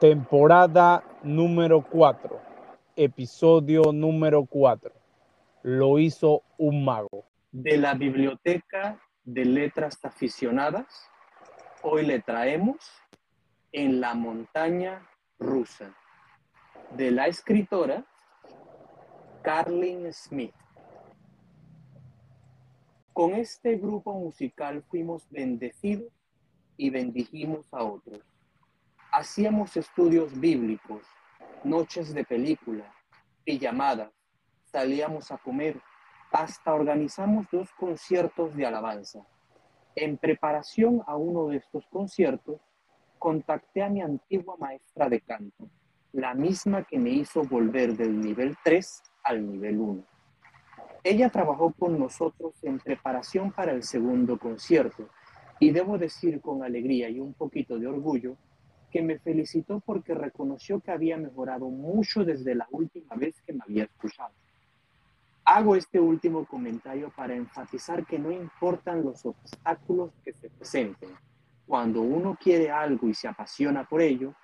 Temporada número 4, episodio número 4. Lo hizo un mago. De la Biblioteca de Letras Aficionadas, hoy le traemos En la montaña rusa, de la escritora Carlin Smith. Con este grupo musical fuimos bendecidos y bendijimos a otros. Hacíamos estudios bíblicos, noches de película, llamadas, salíamos a comer, hasta organizamos dos conciertos de alabanza. En preparación a uno de estos conciertos, contacté a mi antigua maestra de canto, la misma que me hizo volver del nivel 3 al nivel 1. Ella trabajó con nosotros en preparación para el segundo concierto y debo decir con alegría y un poquito de orgullo que me felicitó porque reconoció que había mejorado mucho desde la última vez que me había escuchado. Hago este último comentario para enfatizar que no importan los obstáculos que se presenten. Cuando uno quiere algo y se apasiona por ello,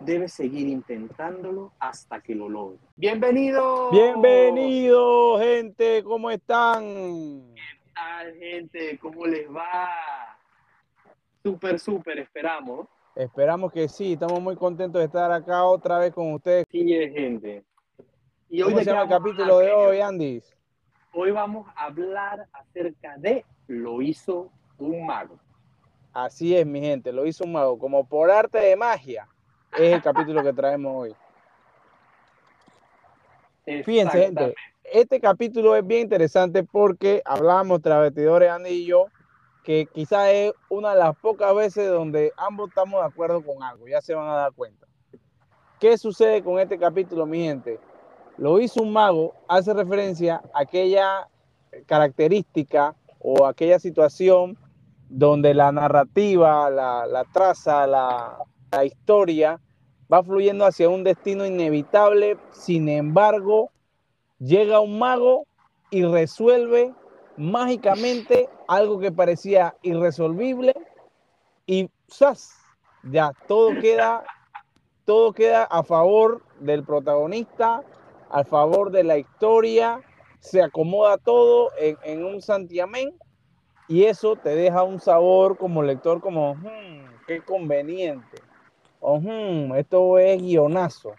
debe seguir intentándolo hasta que lo logre. Bienvenido. Bienvenido, gente. ¿Cómo están? ¿Qué tal, gente? ¿Cómo les va? Súper, súper, esperamos. Esperamos que sí. Estamos muy contentos de estar acá otra vez con ustedes. Sí, gente. Y hoy ¿Cómo se llama el capítulo de hoy, Andy? Hoy vamos a hablar acerca de lo hizo un mago. Así es, mi gente, lo hizo un mago. Como por arte de magia, es el capítulo que traemos hoy. Fíjense, gente, este capítulo es bien interesante porque hablamos, travestidores, Andy y yo, que quizás es una de las pocas veces donde ambos estamos de acuerdo con algo, ya se van a dar cuenta. ¿Qué sucede con este capítulo, mi gente? Lo hizo un mago, hace referencia a aquella característica o aquella situación donde la narrativa, la, traza, la historia va fluyendo hacia un destino inevitable, sin embargo, llega un mago y resuelve mágicamente algo que parecía irresolvible y ¡zas! ya todo queda todo queda a favor del protagonista, a favor de la historia, se acomoda todo en, un santiamén y eso te deja un sabor como lector como, hmm, qué conveniente, hmm, esto es guionazo.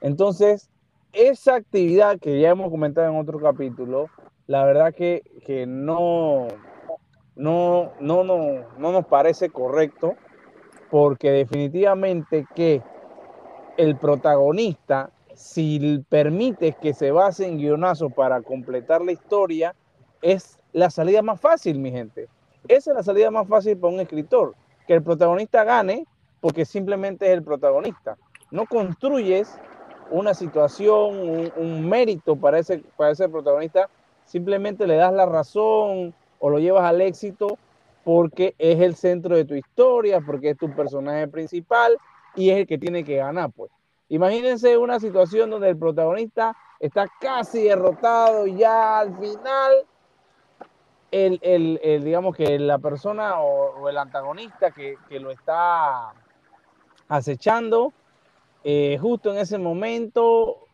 Entonces, esa actividad que ya hemos comentado en otro capítulo, la verdad que, no, no, no, no, no nos parece correcto porque definitivamente que el protagonista, si permites que se base en guionazo para completar la historia, es la salida más fácil, mi gente. Esa es la salida más fácil para un escritor, que el protagonista gane porque simplemente es el protagonista. No construyes una situación, un, un mérito para ese, para ese protagonista simplemente le das la razón o lo llevas al éxito porque es el centro de tu historia, porque es tu personaje principal y es el que tiene que ganar, pues. Imagínense una situación donde el protagonista está casi derrotado y ya al final, el, digamos que la persona o, el antagonista que, lo está acechando, eh, justo en ese momento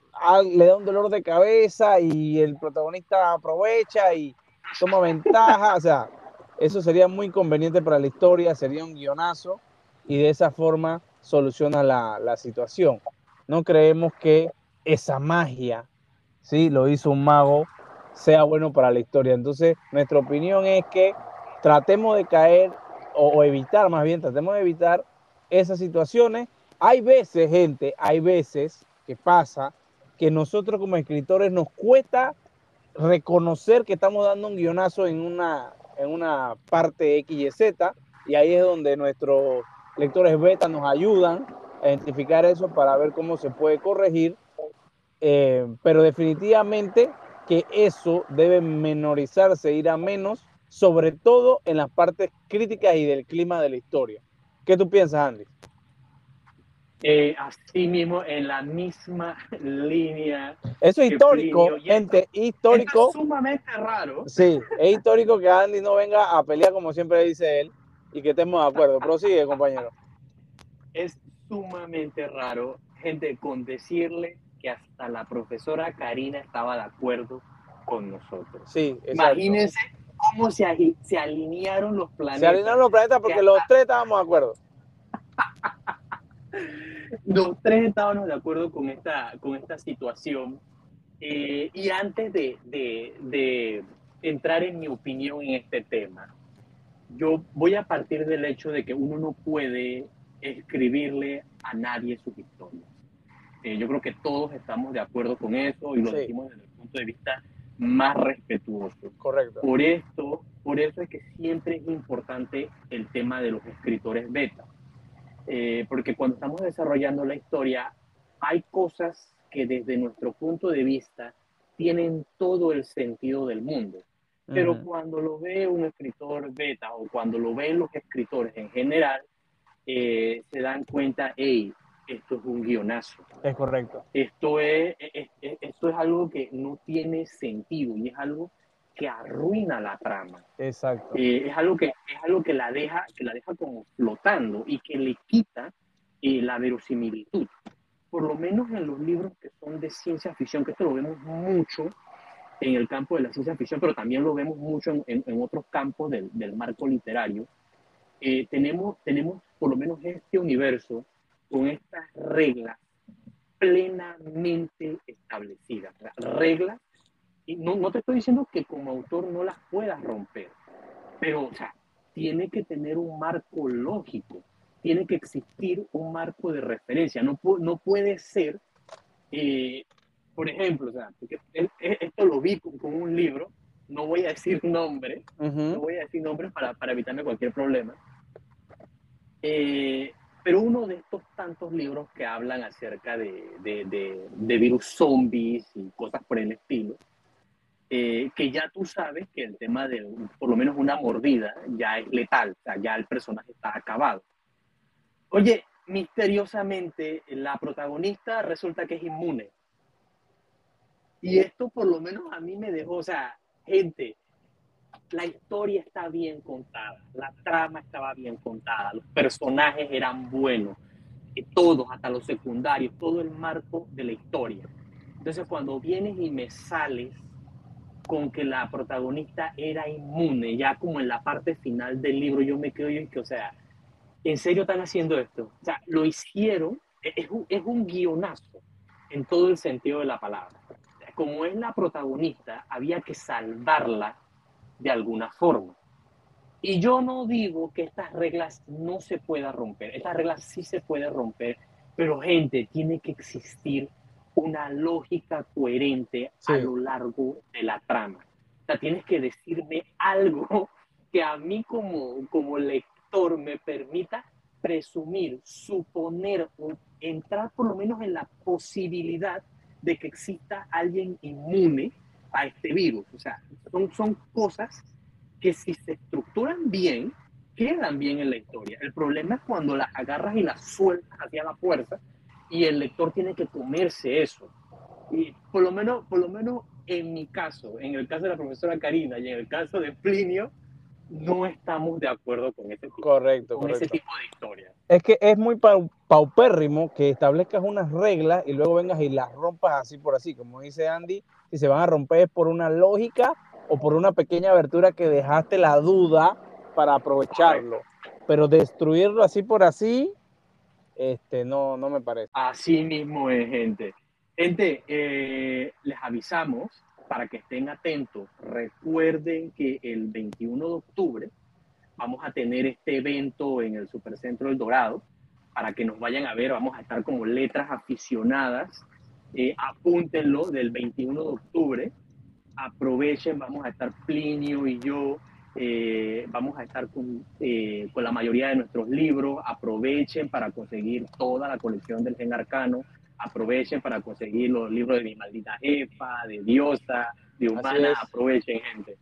le da un dolor de cabeza y el protagonista aprovecha y toma ventaja. O sea, eso sería muy conveniente para la historia, sería un guionazo y de esa forma soluciona la, situación. No creemos que esa magia, ¿sí? Lo hizo un mago, sea bueno para la historia. Entonces, nuestra opinión es que tratemos de caer o, o evitar, más bien, tratemos de evitar esas situaciones. Hay veces, gente, hay veces que pasa que nosotros como escritores nos cuesta reconocer que estamos dando un guionazo en una, en una parte X y Z, y ahí es donde nuestros lectores beta nos ayudan a identificar eso para ver cómo se puede corregir, eh, pero definitivamente que eso debe menorizarse, ir a menos, sobre todo en las partes críticas y del clima de la historia. ¿Qué tú piensas, Andy? Eh, así mismo en la misma línea. Eso es histórico, gente, histórico. Es sumamente raro. Sí, es histórico que Andy no venga a pelear como siempre dice él y que estemos de acuerdo. Prosigue, compañero. Es sumamente raro, gente, con decirle que hasta la profesora Karina estaba de acuerdo con nosotros. Sí, Imagínense cómo se, se alinearon los planetas. Se alinearon los planetas porque los tres estábamos de acuerdo. los tres estábamos de acuerdo con esta, con esta situación. Eh, y antes de, de, de entrar en mi opinión en este tema, yo voy a partir del hecho de que uno no puede escribirle a nadie sus historias. Eh, yo creo que todos estamos de acuerdo con eso y lo decimos desde el punto de vista más respetuoso. Correcto. Por esto, por eso es que siempre es importante el tema de los escritores beta. Eh, porque cuando estamos desarrollando la historia, hay cosas que desde nuestro punto de vista tienen todo el sentido del mundo. Pero cuando lo ve un escritor beta o cuando lo ven los escritores en general, eh, se dan cuenta, hey, esto es un guionazo. Es correcto. Esto es, esto es algo que no tiene sentido y es algo que arruina la trama. Exacto. Eh, es algo que es algo que la deja que la deja como flotando y que le quita eh, la verosimilitud. Por lo menos en los libros que son de ciencia ficción, que esto lo vemos mucho en el campo de la ciencia ficción, pero también lo vemos mucho en, en, otros campos del, del marco literario. Eh, tenemos, tenemos por lo menos este universo con estas reglas plenamente establecidas. Reglas y no, no te estoy diciendo que como autor no las puedas romper, pero o sea, tiene que tener un marco lógico, tiene que existir un marco de referencia, no, no puede ser, eh, por ejemplo, o sea, esto lo vi con, un libro, no voy a decir nombre, no voy a decir nombres para, para evitarme cualquier problema, eh, pero uno de estos tantos libros que hablan acerca de, de, de, de virus zombies y cosas por el estilo, eh, que ya tú sabes que el tema de por lo menos una mordida ya es letal, o sea, ya el personaje está acabado. Oye, misteriosamente la protagonista resulta que es inmune. Y esto por lo menos a mí me dejó, o sea, gente, la historia está bien contada, la trama estaba bien contada, los personajes eran buenos, y todos, hasta los secundarios, todo el marco de la historia. Entonces cuando vienes y me sales con que la protagonista era inmune, ya como en la parte final del libro yo me quedo y que, o sea, ¿en serio están haciendo esto? O sea, lo hicieron, e-, es un, es un guionazo en todo el sentido de la palabra. Como es la protagonista, había que salvarla de alguna forma. Y yo no digo que estas reglas no se puedan romper, estas reglas sí se pueden romper, pero gente, tiene que existir una lógica coherente a lo largo de la trama. O sea, tienes que decirme algo que a mí como, como lector me permita presumir, suponer o entrar por lo menos en la posibilidad de que exista alguien inmune a este virus. O sea, son, son cosas que si se estructuran bien, quedan bien en la historia. El problema es cuando las agarras y las sueltas hacia la fuerza y el lector tiene que comerse eso. Y por lo menos, por lo menos en mi caso, en el caso de la profesora Karina y en el caso de Plinio, no estamos de acuerdo con ese tipo, correcto, con ese tipo de historia. Es que es muy paupérrimo que establezcas unas reglas y luego vengas y las rompas así por así. Como dice Andy, si se van a romper es por una lógica o por una pequeña abertura que dejaste la duda para aprovecharlo. Pero destruirlo así por así, este, no, no me parece. Así mismo es, gente. Gente, eh, les avisamos para que estén atentos. Recuerden que el 21 de octubre vamos a tener este evento en el Supercentro del Dorado. Para que nos vayan a ver, vamos a estar como letras aficionadas. Eh, apúntenlo del 21 de octubre. Aprovechen, vamos a estar Plinio y yo eh, vamos a estar con, eh, con, la mayoría de nuestros libros. Aprovechen para conseguir toda la colección del Gen Arcano. Aprovechen para conseguir los libros de mi maldita jefa, de Diosa, de Humana. Aprovechen, gente.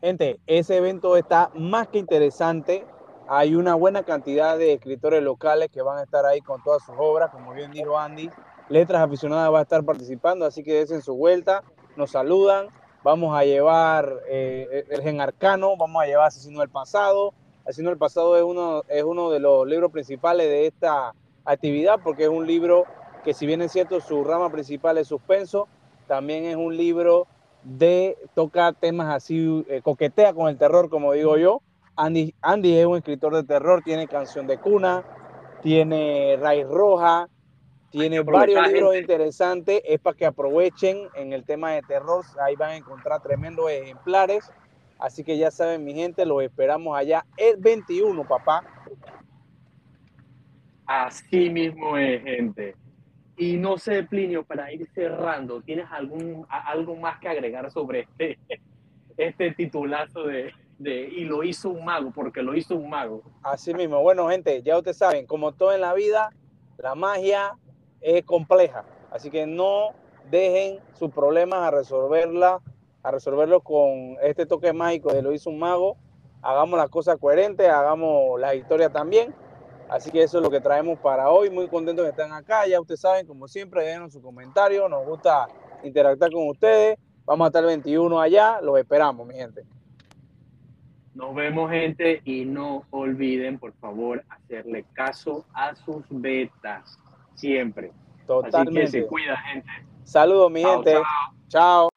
Gente, ese evento está más que interesante. Hay una buena cantidad de escritores locales que van a estar ahí con todas sus obras. Como bien dijo Andy, Letras Aficionadas va a estar participando, así que desen su vuelta. Nos saludan vamos a llevar eh, el gen arcano, vamos a llevar Asesino del Pasado. Asesino del Pasado es uno, es uno de los libros principales de esta actividad porque es un libro que si bien es cierto su rama principal es suspenso, también es un libro de toca temas así, eh, coquetea con el terror, como digo yo. Andy, Andy es un escritor de terror, tiene Canción de Cuna, tiene Raíz Roja, tiene varios libros interesantes, es para que aprovechen en el tema de terror, ahí van a encontrar tremendos ejemplares, así que ya saben mi gente, los esperamos allá el 21, papá. Así mismo es, gente. Y no sé, Plinio, para ir cerrando, ¿tienes algún algo más que agregar sobre este, este titulazo de, de y lo hizo un mago, porque lo hizo un mago? Así mismo, bueno, gente, ya ustedes saben, como todo en la vida, la magia es compleja. Así que no dejen sus problemas a resolverla, a resolverlo con este toque mágico de lo hizo un mago. Hagamos las cosas coherentes, hagamos la historia también. Así que eso es lo que traemos para hoy. Muy contentos de estar acá. Ya ustedes saben, como siempre, dejen su comentario. Nos gusta interactuar con ustedes. Vamos a estar el 21 allá. Los esperamos, mi gente. Nos vemos, gente. Y no olviden, por favor, hacerle caso a sus betas siempre. Totalmente. Así que se cuida, gente. Saludos, mi gente. chao.